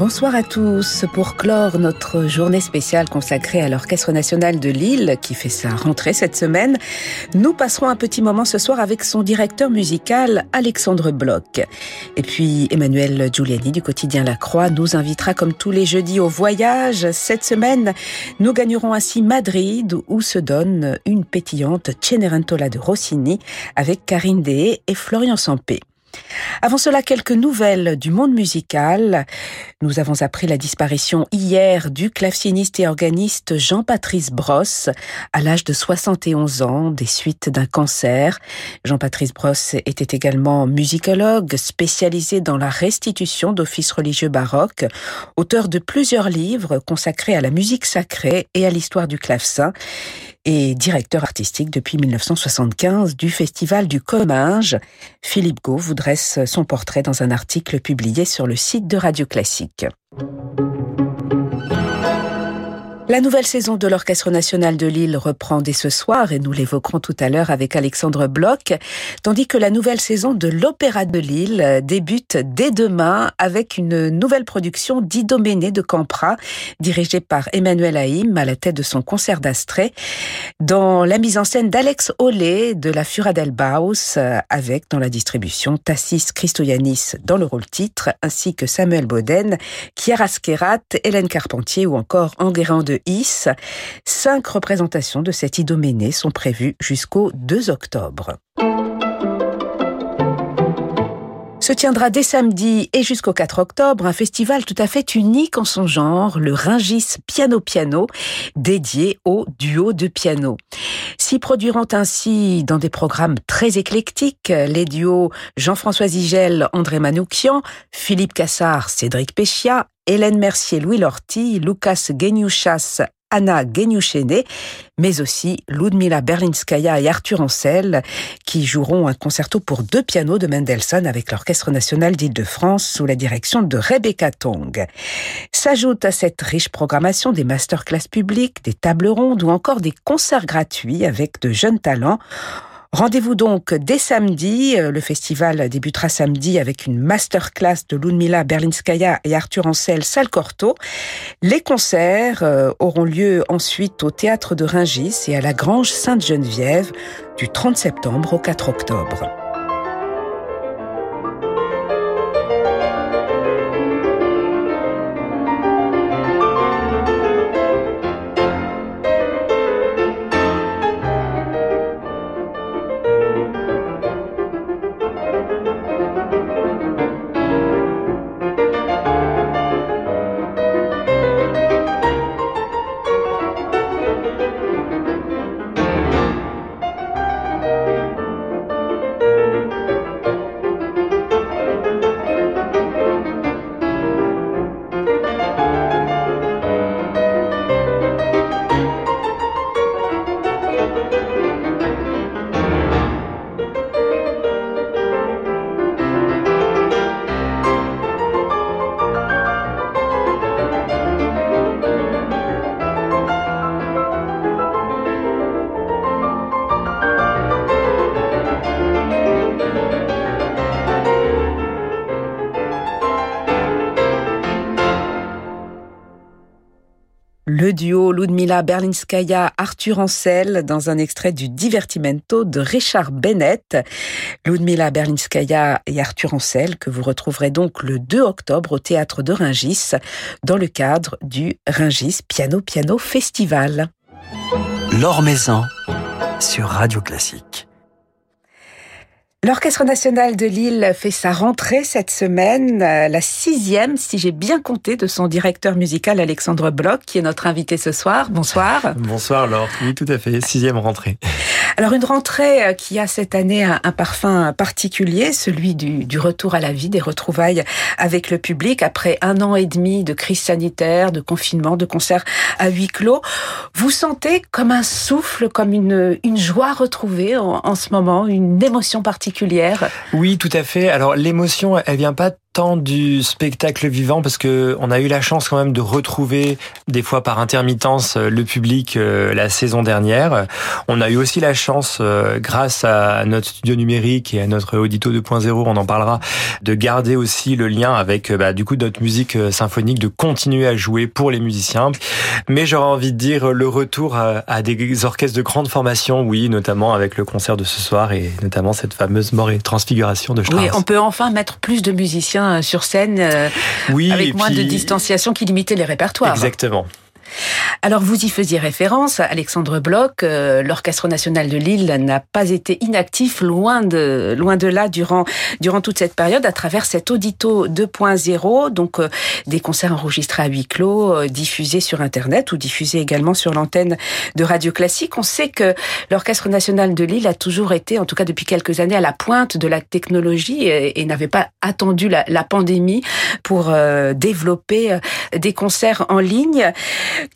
Bonsoir à tous. Pour clore notre journée spéciale consacrée à l'Orchestre national de Lille, qui fait sa rentrée cette semaine, nous passerons un petit moment ce soir avec son directeur musical, Alexandre Bloch. Et puis, Emmanuel Giuliani du quotidien La Croix nous invitera comme tous les jeudis au voyage. Cette semaine, nous gagnerons ainsi Madrid, où se donne une pétillante Cenerentola de Rossini avec Karine Dehé et Florian Sampé. Avant cela, quelques nouvelles du monde musical. Nous avons appris la disparition hier du claveciniste et organiste Jean-Patrice Brosse à l'âge de 71 ans des suites d'un cancer. Jean-Patrice Brosse était également musicologue spécialisé dans la restitution d'offices religieux baroques, auteur de plusieurs livres consacrés à la musique sacrée et à l'histoire du clavecin et directeur artistique depuis 1975 du Festival du Comminges. Philippe Gau vous dresse son portrait dans un article publié sur le site de Radio Classique. La nouvelle saison de l'Orchestre national de Lille reprend dès ce soir et nous l'évoquerons tout à l'heure avec Alexandre Bloch, tandis que la nouvelle saison de l'Opéra de Lille débute dès demain avec une nouvelle production d'Idoménée de Campra, dirigée par Emmanuel Haïm à la tête de son concert d'Astrée, dans la mise en scène d'Alex Olé de la Fura del Baus, avec dans la distribution Tassis Christoyanis dans le rôle titre, ainsi que Samuel Boden, Chiara Skerat, Hélène Carpentier ou encore Enguerrand de Cinq représentations de cette idoménée sont prévues jusqu'au 2 octobre se tiendra dès samedi et jusqu'au 4 octobre un festival tout à fait unique en son genre, le Ringis Piano Piano, dédié au duo de piano. S'y produiront ainsi dans des programmes très éclectiques les duos Jean-François Zigel, André Manoukian, Philippe Cassard, Cédric Péchia, Hélène Mercier, Louis Lorty, Lucas Geniuchas, Anna Genyushene, mais aussi Ludmila Berlinskaya et Arthur Ancel, qui joueront un concerto pour deux pianos de Mendelssohn avec l'Orchestre national d'Île-de-France sous la direction de Rebecca Tong. S'ajoutent à cette riche programmation des masterclass publiques, des tables rondes ou encore des concerts gratuits avec de jeunes talents Rendez-vous donc dès samedi. Euh, le festival débutera samedi avec une masterclass de Ludmila Berlinskaya et Arthur Ancel Salcorto. Les concerts euh, auront lieu ensuite au théâtre de Ringis et à la Grange Sainte-Geneviève du 30 septembre au 4 octobre. Le duo Ludmila Berlinskaya, Arthur Ancel dans un extrait du Divertimento de Richard Bennett. Ludmila Berlinskaya et Arthur Ancel que vous retrouverez donc le 2 octobre au théâtre de Ringis dans le cadre du Ringis Piano Piano Festival. L'Or Maison sur Radio Classique. L'Orchestre national de Lille fait sa rentrée cette semaine, euh, la sixième, si j'ai bien compté, de son directeur musical Alexandre Bloch, qui est notre invité ce soir. Bonsoir. Bonsoir Laure, oui tout à fait, sixième rentrée. Alors une rentrée euh, qui a cette année un, parfum particulier, celui du, du, retour à la vie, des retrouvailles avec le public après un an et demi de crise sanitaire, de confinement, de concerts à huis clos. Vous sentez comme un souffle, comme une, une joie retrouvée en, en ce moment, une émotion particulière oui, tout à fait. Alors l'émotion, elle vient pas tant du spectacle vivant parce que on a eu la chance quand même de retrouver des fois par intermittence euh, le public euh, la saison dernière. On a eu aussi la chance, euh, grâce à notre studio numérique et à notre Audito 2.0, on en parlera, de garder aussi le lien avec bah, du coup notre musique symphonique, de continuer à jouer pour les musiciens. Mais j'aurais envie de dire le retour à, des orchestres de grande formation, oui, notamment avec le concert de ce soir et notamment cette fameuse mort et transfiguration de Strauss. Oui, on peut enfin mettre plus de musiciens euh, sur scène euh, oui, avec moins de distanciation qui limitait les répertoires. Exactement. Alors vous y faisiez référence, Alexandre Bloch, euh, l'Orchestre national de Lille n'a pas été inactif loin de loin de là durant durant toute cette période à travers cet audito 2.0, donc euh, des concerts enregistrés à huis clos, euh, diffusés sur internet ou diffusés également sur l'antenne de Radio Classique. On sait que l'Orchestre national de Lille a toujours été, en tout cas depuis quelques années, à la pointe de la technologie et, n'avait pas attendu la, la pandémie pour développer des concerts en ligne.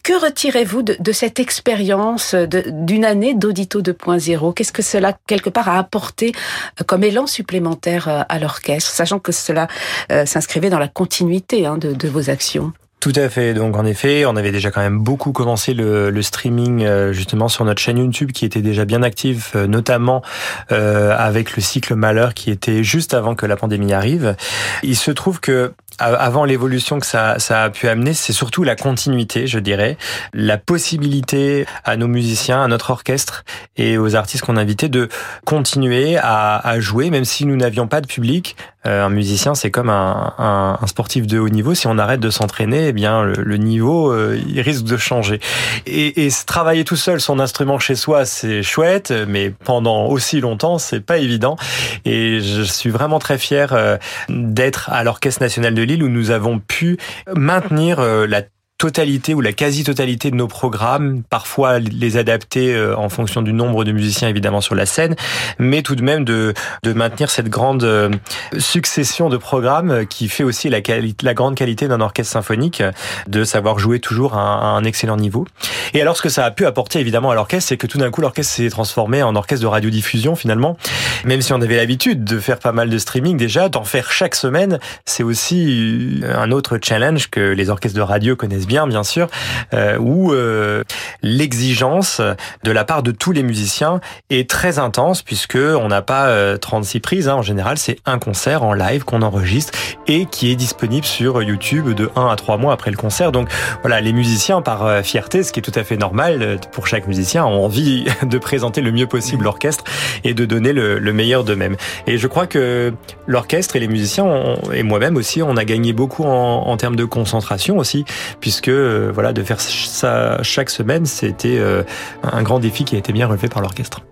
Que retirez-vous de, cette expérience d'une année d'Audito 2.0 Qu'est-ce que cela, quelque part, a apporté euh, comme élan supplémentaire euh, à l'orchestre, sachant que cela euh, s'inscrivait dans la continuité hein, de, vos actions? Tout à fait. Donc en effet, on avait déjà quand même beaucoup commencé le, streaming justement sur notre chaîne YouTube qui était déjà bien active, notamment avec le cycle Malheur qui était juste avant que la pandémie arrive. Il se trouve que avant l'évolution que ça, a pu amener, c'est surtout la continuité, je dirais, la possibilité à nos musiciens, à notre orchestre et aux artistes qu'on invitait de continuer à jouer, même si nous n'avions pas de public. Euh, un musicien, c'est comme un, sportif de haut niveau. Si on arrête de s'entraîner, eh bien le, niveau, euh, il risque de changer. Et, travailler tout seul son instrument chez soi, c'est chouette, mais pendant aussi longtemps, c'est pas évident. Et je suis vraiment très fier euh, d'être à l'Orchestre national de Lille où nous avons pu maintenir la totalité ou la quasi-totalité de nos programmes, parfois les adapter euh, en fonction du nombre de musiciens évidemment sur la scène, mais tout de même de, de maintenir cette grande euh, succession de programmes qui fait aussi la, la grande qualité d'un orchestre symphonique, de savoir jouer toujours à un, excellent niveau. Et alors ce que ça a pu apporter évidemment à l'orchestre, c'est que tout d'un coup l'orchestre s'est transformé en orchestre de radiodiffusion finalement, même si on avait l'habitude de faire pas mal de streaming déjà, d'en faire chaque semaine, c'est aussi un autre challenge que les orchestres de radio connaissent bien, bien sûr, euh, où euh, l'exigence de la part de tous les musiciens est très intense puisque on n'a pas 36 euh, prises. Hein. En général, c'est un concert en live qu'on enregistre et qui est disponible sur YouTube de 1 à 3 mois après le concert. Donc voilà, les musiciens, par fierté, ce qui est tout à fait normal pour chaque musicien, ont envie de présenter le mieux possible l'orchestre et de donner le, meilleur d'eux-mêmes. Et je crois que l'orchestre et les musiciens, et moi-même aussi, on a gagné beaucoup en, en termes de concentration aussi, puisque puisque euh, voilà, de faire ça chaque semaine, c'était euh, un grand défi qui a été bien relevé par l'orchestre.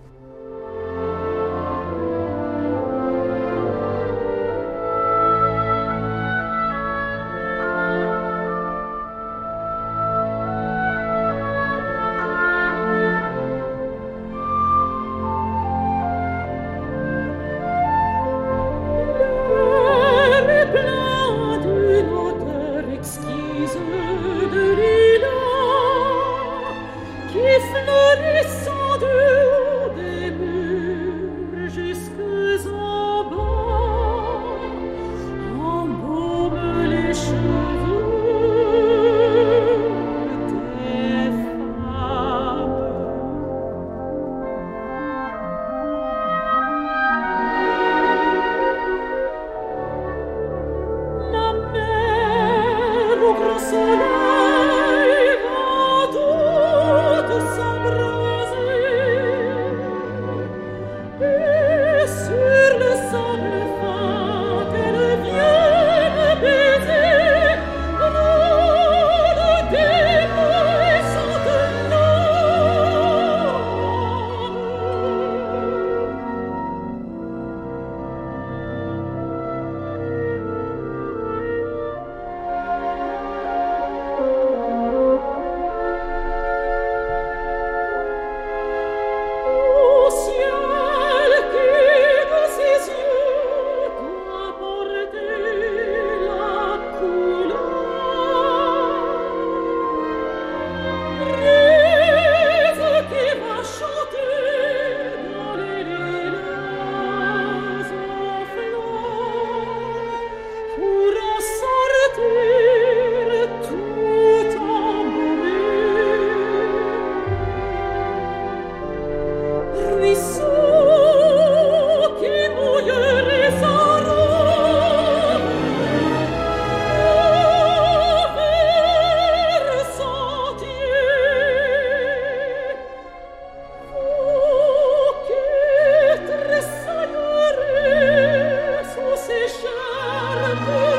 Lord.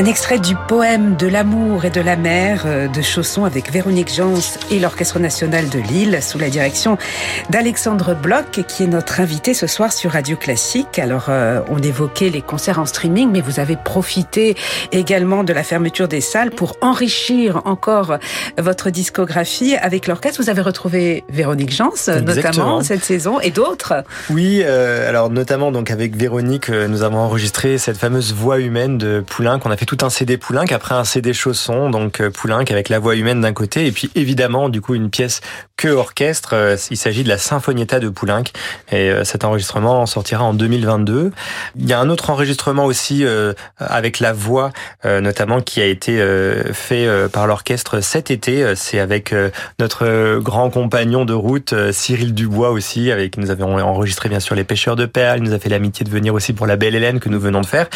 Un extrait du poème de l'amour et de la mer euh, de Chausson avec Véronique Jans et l'Orchestre national de Lille sous la direction d'Alexandre Bloch qui est notre invité ce soir sur Radio Classique. Alors euh, on évoquait les concerts en streaming mais vous avez profité également de la fermeture des salles pour enrichir encore votre discographie avec l'orchestre. Vous avez retrouvé Véronique Jans notamment cette saison et d'autres. Oui, euh, alors notamment donc avec Véronique nous avons enregistré cette fameuse voix humaine de Poulain qu'on a fait tout un CD Poulenc, après un CD Chausson, donc euh, Poulenc avec la voix humaine d'un côté, et puis évidemment du coup une pièce que orchestre. Euh, il s'agit de la Sinfonietta de Poulenc, et euh, cet enregistrement sortira en 2022. Il y a un autre enregistrement aussi avec la voix, notamment qui a été fait par l'orchestre cet été. C'est avec notre grand compagnon de route Cyril Dubois aussi, avec qui nous avons enregistré bien sûr les Pêcheurs de perles. Il nous a fait l'amitié de venir aussi pour la Belle Hélène que nous venons de faire.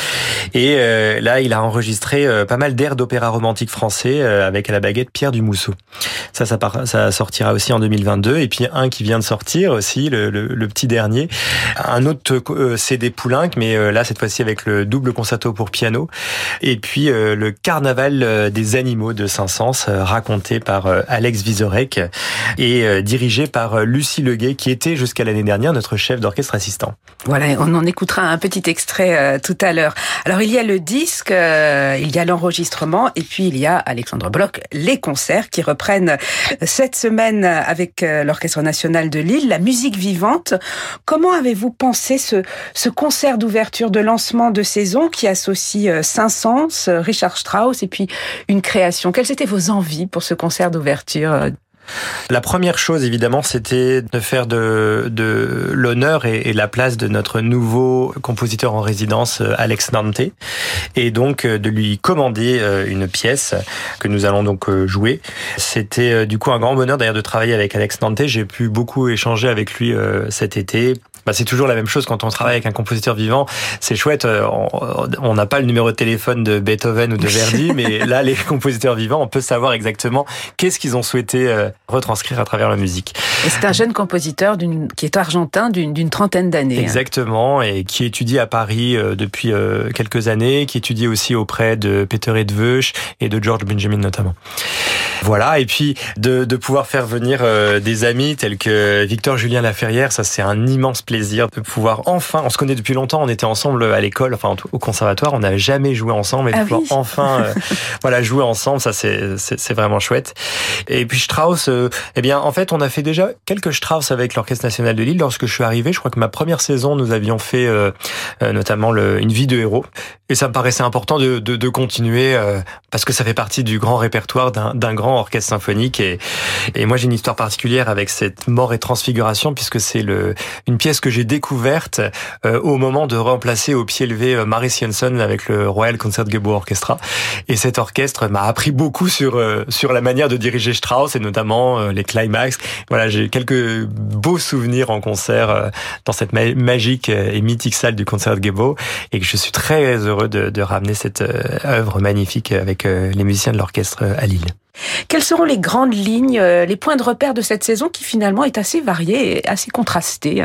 Et là, il a enregistré euh, pas mal d'airs d'opéra romantique français euh, avec à la baguette Pierre Dumousseau. Ça, ça, ça sortira aussi en 2022. Et puis un qui vient de sortir aussi, le, petit dernier. Un autre euh, CD Poulenc, mais là, cette fois-ci avec le double concerto pour piano. Et puis le Carnaval des animaux de Saint-Saëns, raconté par Alex Vizorek et dirigé par Lucie Leguet, qui était jusqu'à l'année dernière notre chef d'orchestre assistant. Voilà, on en écoutera un petit extrait tout à l'heure. Alors il y a le disque, il y a l'enregistrement et puis il y a Alexandre Bloch, les concerts qui reprennent cette semaine avec euh, l'Orchestre national de Lille, la musique vivante. Comment avez-vous pensé ce, ce concert d'ouverture de lancement de saison qui associe euh, Saint-Saëns, Richard Strauss et puis une création? Quelles étaient vos envies pour ce concert d'ouverture la première chose, évidemment, c'était de faire de, de l'honneur et, la place de notre nouveau compositeur en résidence, euh, Alex Nante, et donc euh, de lui commander euh, une pièce que nous allons donc jouer. C'était du coup un grand bonheur d'ailleurs de travailler avec Alex Nante. J'ai pu beaucoup échanger avec lui cet été bah, c'est toujours la même chose quand on travaille avec un compositeur vivant. C'est chouette. Euh, on n'a pas le numéro de téléphone de Beethoven ou de Verdi, mais là, les compositeurs vivants, on peut savoir exactement qu'est-ce qu'ils ont souhaité euh, retranscrire à travers la musique. c'est un jeune compositeur qui est argentin d'une trentaine d'années. Hein. Exactement, et qui étudie à Paris euh, depuis quelques années, qui étudie aussi auprès de Peter Edveuch et de George Benjamin notamment. Voilà, et puis de, de pouvoir faire venir des amis tels que Victor Julien Laferrière, ça c'est un immense plaisir plaisir de pouvoir enfin, on se connaît depuis longtemps, on était ensemble à l'école, enfin au conservatoire, on n'avait jamais joué ensemble, et de ah pouvoir enfin euh, voilà jouer ensemble, ça c'est c'est vraiment chouette. Et puis Strauss, euh, eh bien en fait on a fait déjà quelques Strauss avec l'Orchestre national de Lille. Lorsque je suis arrivé, je crois que ma première saison nous avions fait euh, notamment le, une vie de héros, et ça me paraissait important de, de, de continuer parce que ça fait partie du grand répertoire d'un grand orchestre symphonique et, et moi j'ai une histoire particulière avec cette mort et transfiguration puisque c'est le une pièce que j'ai découverte euh, au moment de remplacer au pied levé euh, Maris Janssen avec le Royal Concertgebouw Orchestra. Et cet orchestre m'a appris beaucoup sur euh, sur la manière de diriger Strauss et notamment les climax. Voilà, j'ai quelques beaux souvenirs en concert dans cette magique et mythique salle du Concertgebouw et je suis très heureux de, de ramener cette œuvre magnifique avec les musiciens de l'orchestre à Lille. Quelles seront les grandes lignes, euh, les points de repère de cette saison qui finalement est assez variée et assez contrastée?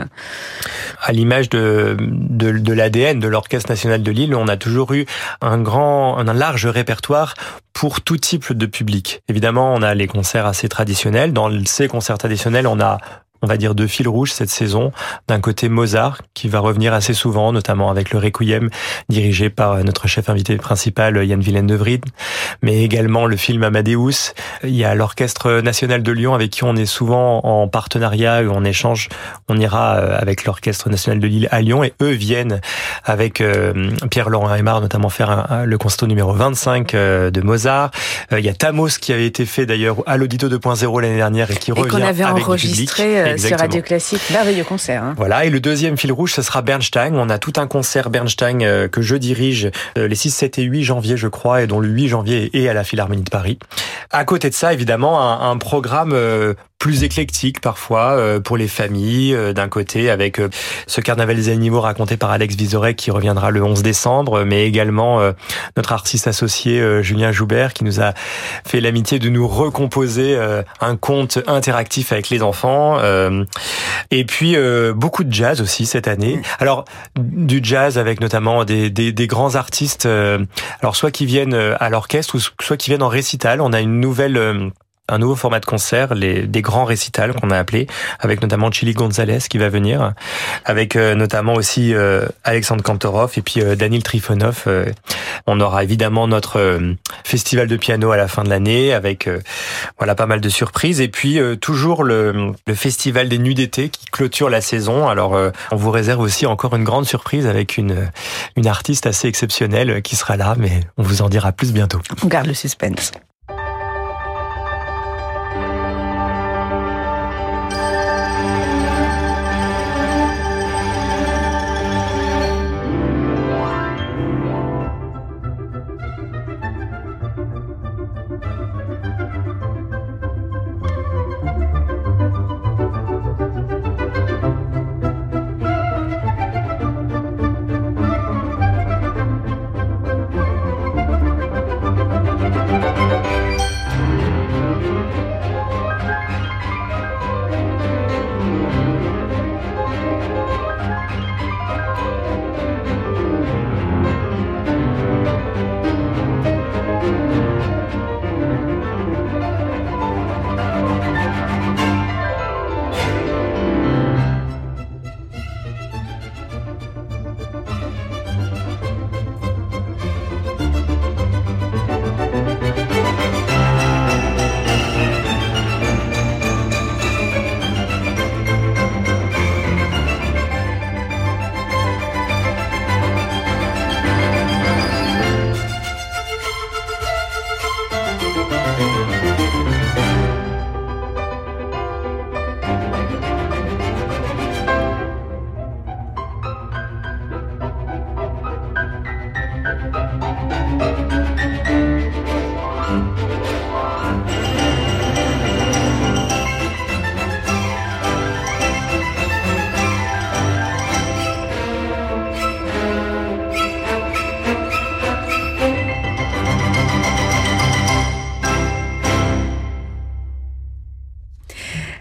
À l'image de, de, l'ADN de l'Orchestre national de Lille, on a toujours eu un grand, un large répertoire pour tout type de public. Évidemment, on a les concerts assez traditionnels. Dans ces concerts traditionnels, on a on va dire, deux fils rouges cette saison. D'un côté, Mozart, qui va revenir assez souvent, notamment avec le Requiem, dirigé par notre chef invité principal, Yann Villaine de Vrid, mais également le film Amadeus. Il y a l'Orchestre National de Lyon, avec qui on est souvent en partenariat, on échange. On ira euh, avec l'Orchestre National de Lille à Lyon, et eux viennent avec euh, Pierre-Laurent Aymar, notamment faire le concerto numéro 25 euh, de Mozart. Il y a Tamos, qui avait été fait d'ailleurs à l'Audito 2.0 l'année dernière, et qui revient qu'on avait avec enregistré sur Radio Classique. Merveilleux concert. Hein. Voilà, et le deuxième fil rouge, ce sera Bernstein. On a tout un concert Bernstein euh, que je dirige euh, les 6, 7 et 8 janvier, je crois, et dont le 8 janvier est à la Philharmonie de Paris. À côté de ça, évidemment, un, un programme euh, plus éclectique parfois euh, pour les familles euh, d'un côté avec euh, ce carnaval des animaux raconté par Alex Vizorek qui reviendra le 11 décembre mais également notre artiste associé Julien Joubert qui nous a fait l'amitié de nous recomposer un conte interactif avec les enfants et puis beaucoup de jazz aussi cette année. Mm. Alors du jazz avec notamment des, des, des grands artistes alors soit qui viennent à l'orchestre ou soit qui viennent en récital. On a une nouvelle un nouveau format de concert, les, des grands récitals qu'on a appelés, avec notamment Chili Gonzalez qui va venir, avec euh, notamment aussi euh, Alexandre Kantorov et puis euh, Daniel Trifonov. on aura évidemment notre festival de piano à la fin de l'année, avec voilà pas mal de surprises, et puis toujours le, le, festival des nuits d'été qui clôture la saison. Alors on vous réserve aussi encore une grande surprise avec une une artiste assez exceptionnelle qui sera là, mais on vous en dira plus bientôt. On garde le suspense.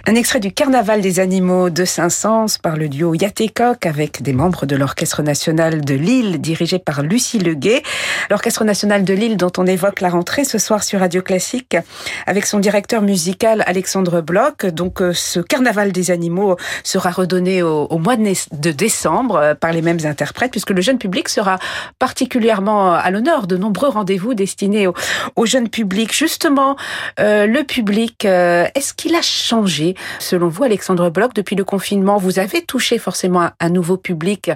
Un extrait du Carnaval des animaux de Saint-Saëns par le duo Yatécoq avec des membres de l'Orchestre national de Lille dirigé par Lucie Leguet. L'Orchestre national de Lille dont on évoque la rentrée ce soir sur Radio Classique avec son directeur musical Alexandre Bloch. Donc euh, ce Carnaval des animaux sera redonné au, mois de décembre euh, par les mêmes interprètes puisque le jeune public sera particulièrement à l'honneur de nombreux rendez-vous destinés au, jeune public. Justement, euh, le public, est-ce qu'il a changé Selon vous, Alexandre Bloch, depuis le confinement, vous avez touché forcément un nouveau public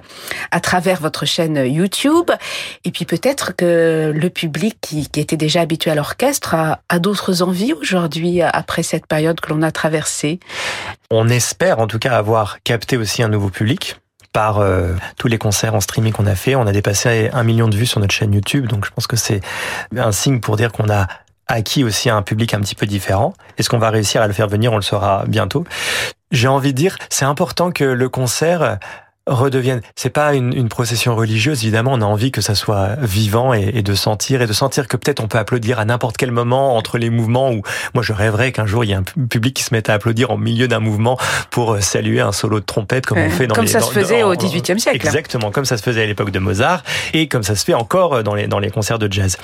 à travers votre chaîne YouTube. Et puis peut-être que le public qui, était déjà habitué à l'orchestre a, d'autres envies aujourd'hui après cette période que l'on a traversée. On espère en tout cas avoir capté aussi un nouveau public par euh, tous les concerts en streaming qu'on a fait. On a dépassé un million de vues sur notre chaîne YouTube, donc je pense que c'est un signe pour dire qu'on a acquis aussi un public un petit peu différent. Est-ce qu'on va réussir à le faire venir? On le saura bientôt. J'ai envie de dire, c'est important que le concert redeviennent. C'est pas une, une, procession religieuse, évidemment. On a envie que ça soit vivant et, et de sentir et de sentir que peut-être on peut applaudir à n'importe quel moment entre les mouvements. Où moi, je rêverais qu'un jour il y ait un public qui se mette à applaudir en milieu d'un mouvement pour euh, saluer un solo de trompette comme on fait dans comme les. Ça se faisait au XVIIIe siècle. Exactement, comme ça se faisait à l'époque de Mozart et comme ça se fait encore dans les dans les concerts de jazz.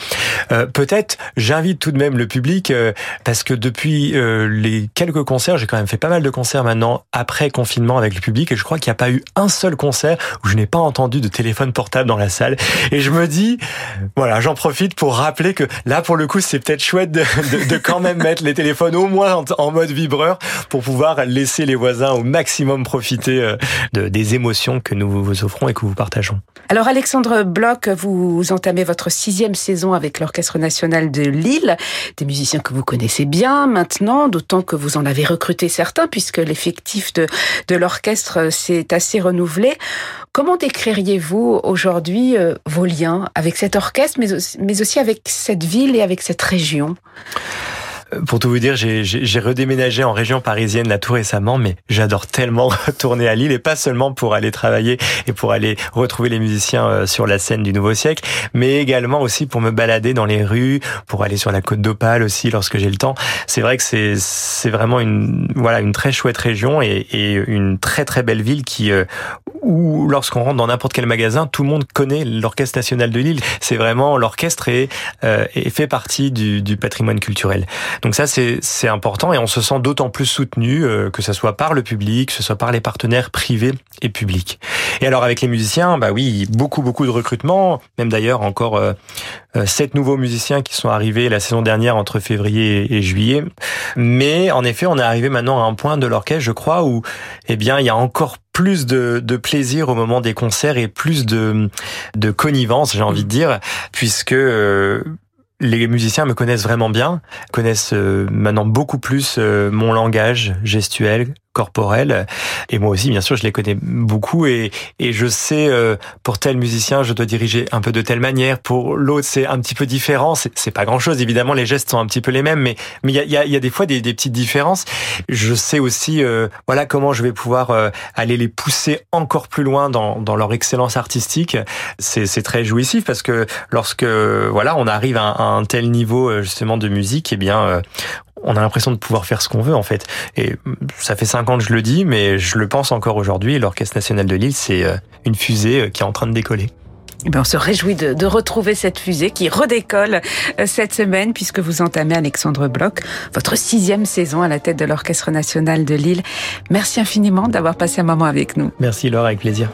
Euh, peut-être, j'invite tout de même le public euh, parce que depuis euh, les quelques concerts, j'ai quand même fait pas mal de concerts maintenant après confinement avec le public et je crois qu'il n'y a pas eu un seul concert où je n'ai pas entendu de téléphone portable dans la salle. Et je me dis, voilà, j'en profite pour rappeler que là, pour le coup, c'est peut-être chouette de, quand même mettre les téléphones au moins en, mode vibreur pour pouvoir laisser les voisins au maximum profiter euh, de, des émotions que nous vous offrons et que vous partageons. Alors, Alexandre Bloch, vous entamez votre sixième saison avec l'Orchestre national de Lille, des musiciens que vous connaissez bien maintenant, d'autant que vous en avez recruté certains puisque l'effectif de, de l'orchestre s'est assez renouvelé. Comment décririez-vous aujourd'hui euh, vos liens avec cet orchestre, mais aussi, mais aussi avec cette ville et avec cette région? Pour tout vous dire, j'ai redéménagé en région parisienne là tout récemment, mais j'adore tellement retourner à Lille et pas seulement pour aller travailler et pour aller retrouver les musiciens euh, sur la scène du nouveau siècle, mais également aussi pour me balader dans les rues, pour aller sur la côte d'Opale aussi lorsque j'ai le temps. C'est vrai que c'est vraiment une voilà une très chouette région et, et une très très belle ville qui euh, où lorsqu'on rentre dans n'importe quel magasin, tout le monde connaît l'orchestre national de Lille. C'est vraiment l'orchestre et, euh, et fait partie du, du patrimoine culturel. Donc ça, c'est important et on se sent d'autant plus soutenu, euh, que ce soit par le public, que ce soit par les partenaires privés et publics. Et alors avec les musiciens, bah oui, beaucoup beaucoup de recrutement, même d'ailleurs encore euh, euh, sept nouveaux musiciens qui sont arrivés la saison dernière entre février et juillet. Mais en effet, on est arrivé maintenant à un point de l'orchestre, je crois, où eh bien il y a encore plus de, de, plaisir au moment des concerts et plus de, de connivence, j'ai envie de dire, puisque les musiciens me connaissent vraiment bien, connaissent euh, maintenant beaucoup plus euh, mon langage gestuel, corporelle. Et moi aussi, bien sûr, je les connais beaucoup et, et je sais euh, pour tel musicien, je dois diriger un peu de telle manière. Pour l'autre, c'est un petit peu différent. C'est pas grand chose, évidemment. Les gestes sont un petit peu les mêmes, mais mais il y a, y a des fois des, des, petites différences. Je sais aussi, euh, voilà, comment je vais pouvoir euh, aller les pousser encore plus loin dans, dans leur excellence artistique. C'est très jouissif parce que lorsque voilà, on arrive à un, tel niveau justement de musique, eh bien, on a l'impression de pouvoir faire ce qu'on veut en fait. Et ça fait cinq ans que je le dis, mais je le pense encore aujourd'hui. L'Orchestre national de Lille, c'est euh, une fusée euh, qui est en train de décoller. Eh ben, on se réjouit de, de, retrouver cette fusée qui redécolle euh, cette semaine puisque vous entamez Alexandre Bloch, votre sixième saison à la tête de l'Orchestre national de Lille. Merci infiniment d'avoir passé un moment avec nous. Merci Laure, avec plaisir.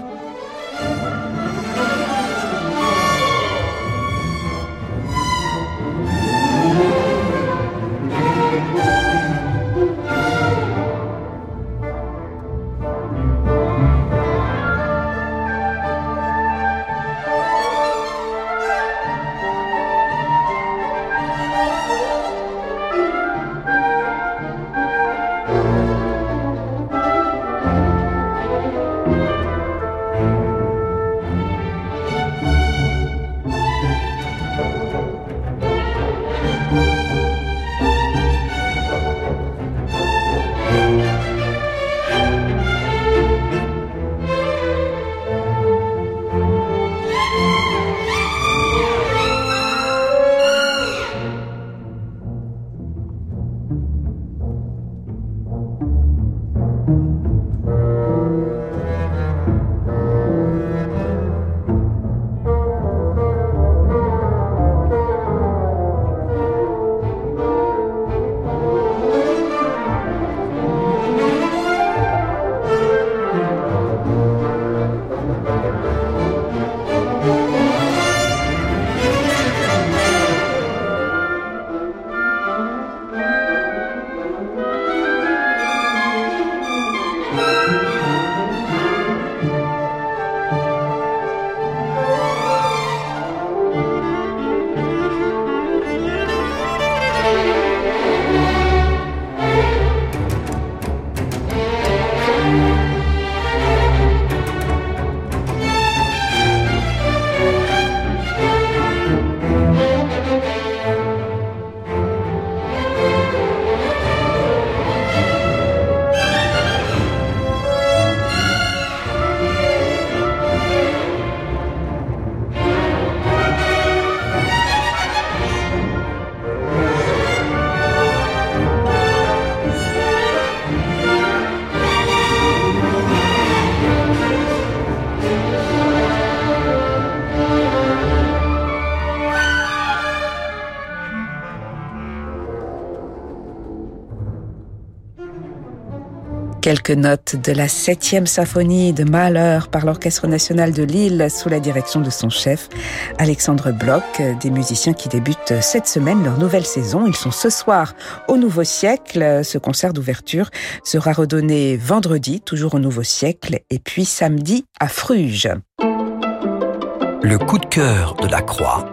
Quelques notes de la septième symphonie de Mahler par l'Orchestre national de Lille sous la direction de son chef, Alexandre Bloch, des musiciens qui débutent cette semaine leur nouvelle saison. Ils sont ce soir au Nouveau Siècle. Ce concert d'ouverture sera redonné vendredi, toujours au Nouveau Siècle, et puis samedi à Fruges. Le coup de cœur de la Croix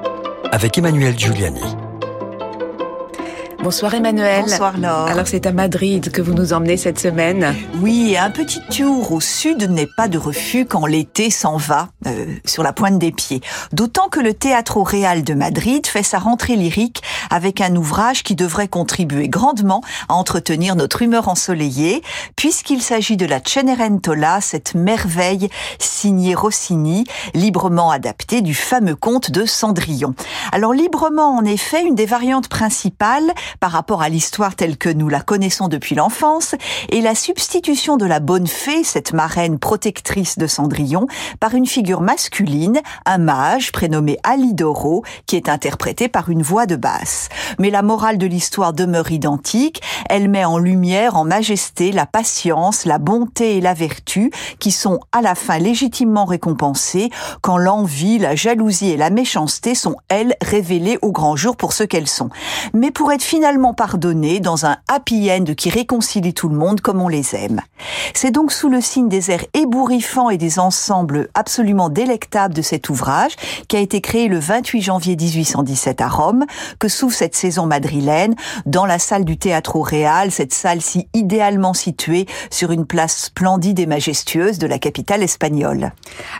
avec Emmanuel Giuliani. Bonsoir Emmanuel. Bonsoir Laure. Alors c'est à Madrid que vous nous emmenez cette semaine. Oui, un petit tour au sud n'est pas de refus quand l'été s'en va euh, sur la pointe des pieds. D'autant que le Théâtre Real de Madrid fait sa rentrée lyrique avec un ouvrage qui devrait contribuer grandement à entretenir notre humeur ensoleillée, puisqu'il s'agit de la Cenerentola, cette merveille signée Rossini, librement adaptée du fameux conte de Cendrillon. Alors librement, en effet, une des variantes principales par rapport à l'histoire telle que nous la connaissons depuis l'enfance, est la substitution de la bonne fée, cette marraine protectrice de Cendrillon, par une figure masculine, un mage prénommé Alidoro, qui est interprété par une voix de basse. Mais la morale de l'histoire demeure identique, elle met en lumière, en majesté, la patience, la bonté et la vertu, qui sont à la fin légitimement récompensées quand l'envie, la jalousie et la méchanceté sont, elles, révélées au grand jour pour ce qu'elles sont. Mais pour être finalement pardonnées dans un happy end qui réconcilie tout le monde comme on les aime. C'est donc sous le signe des airs ébouriffants et des ensembles absolument délectables de cet ouvrage, qui a été créé le 28 janvier 1817 à Rome, que s'ouvre cette saison madrilène dans la salle du Théâtre Real, cette salle si idéalement située sur une place splendide et majestueuse de la capitale espagnole.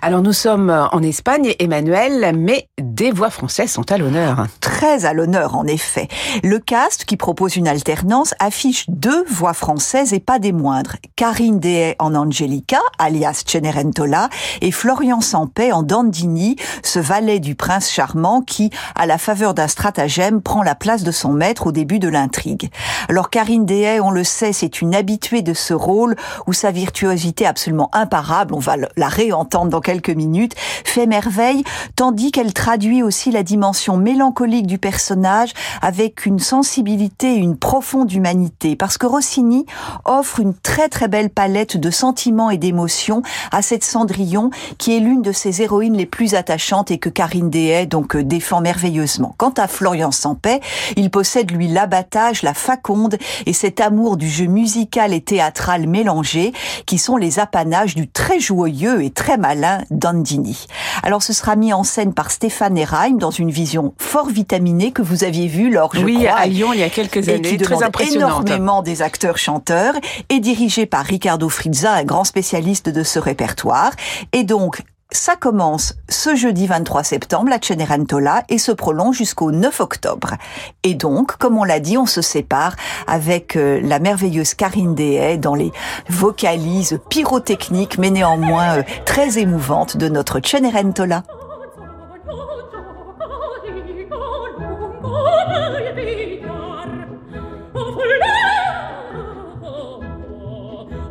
Alors nous sommes en Espagne, Emmanuel, mais des voix françaises sont à l'honneur. Très à l'honneur, en effet. Le cast, qui propose une alternance, affiche deux voix françaises et pas des moindres. Karine Dehay en Angelica, alias Cenerentola, et Florian Sampé en Dandini, ce valet du prince charmant qui, à la faveur d'un stratagème, prend la place de son maître au début de l'intrigue. Alors Karine Dehay, on le sait, c'est une habituée de ce rôle où sa virtuosité absolument imparable, on va la réentendre dans quelques minutes, fait merveille, tandis qu'elle traduit aussi la dimension mélancolique du personnage avec une sensibilité et une profonde humanité. Parce que Rossini offre une très très belle palette de sentiments et d'émotions à cette Cendrillon qui est l'une de ses héroïnes les plus attachantes et que Karine Dehay donc euh, défend merveilleusement. Quant à Florian Sampay, il possède lui l'abattage, la faconde et cet amour du jeu musical et théâtral mélangé qui sont les apanages du très joyeux et très malin Dandini. Alors ce sera mis en scène par Stéphane Eraim dans une vision fort vitaminée que vous aviez vue lors, je oui, crois, à Lyon il y a quelques années, et qui très impressionnante. énormément des acteurs-chanteurs, et dirigé par Ricardo Frizza, un grand spécialiste de ce répertoire. Et donc, ça commence ce jeudi 23 septembre, la Cenerentola, et se prolonge jusqu'au 9 octobre. Et donc, comme on l'a dit, on se sépare avec euh, la merveilleuse Karine Dehay dans les vocalises pyrotechniques, mais néanmoins euh, très émouvantes de notre Cenerentola.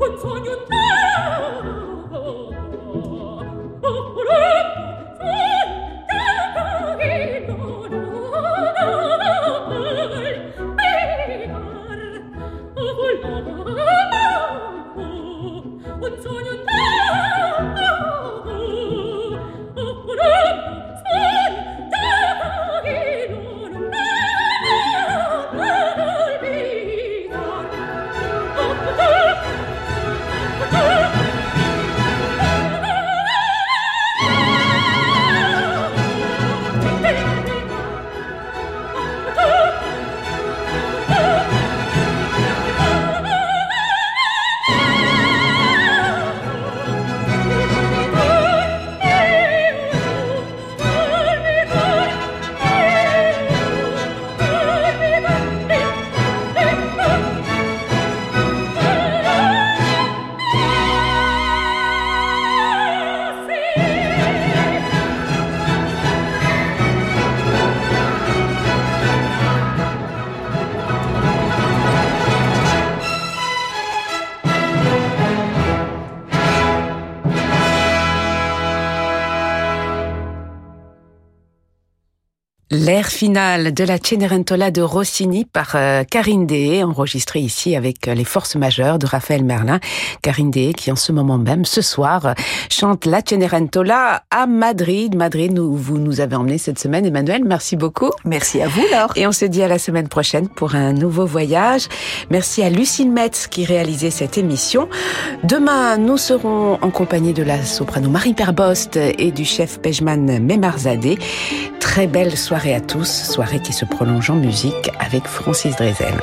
Un sogno intero, oh, oh, oh, oh, oh, oh, oh, final de la Cenerentola de Rossini par euh, Karine Dehay, enregistré ici avec euh, les forces majeures de Raphaël Merlin. Karine Dehay qui en ce moment même, ce soir, chante la Cenerentola à Madrid. Madrid, où vous nous avez emmené cette semaine. Emmanuel, merci beaucoup. Merci à vous, Laure. Et on se dit à la semaine prochaine pour un nouveau voyage. Merci à Lucille Metz qui réalisait cette émission. Demain, nous serons en compagnie de la soprano Marie Perbost et du chef Pejman Memarzadeh. Très belle soirée à tous, soirée qui se prolonge en musique avec Francis Drezel.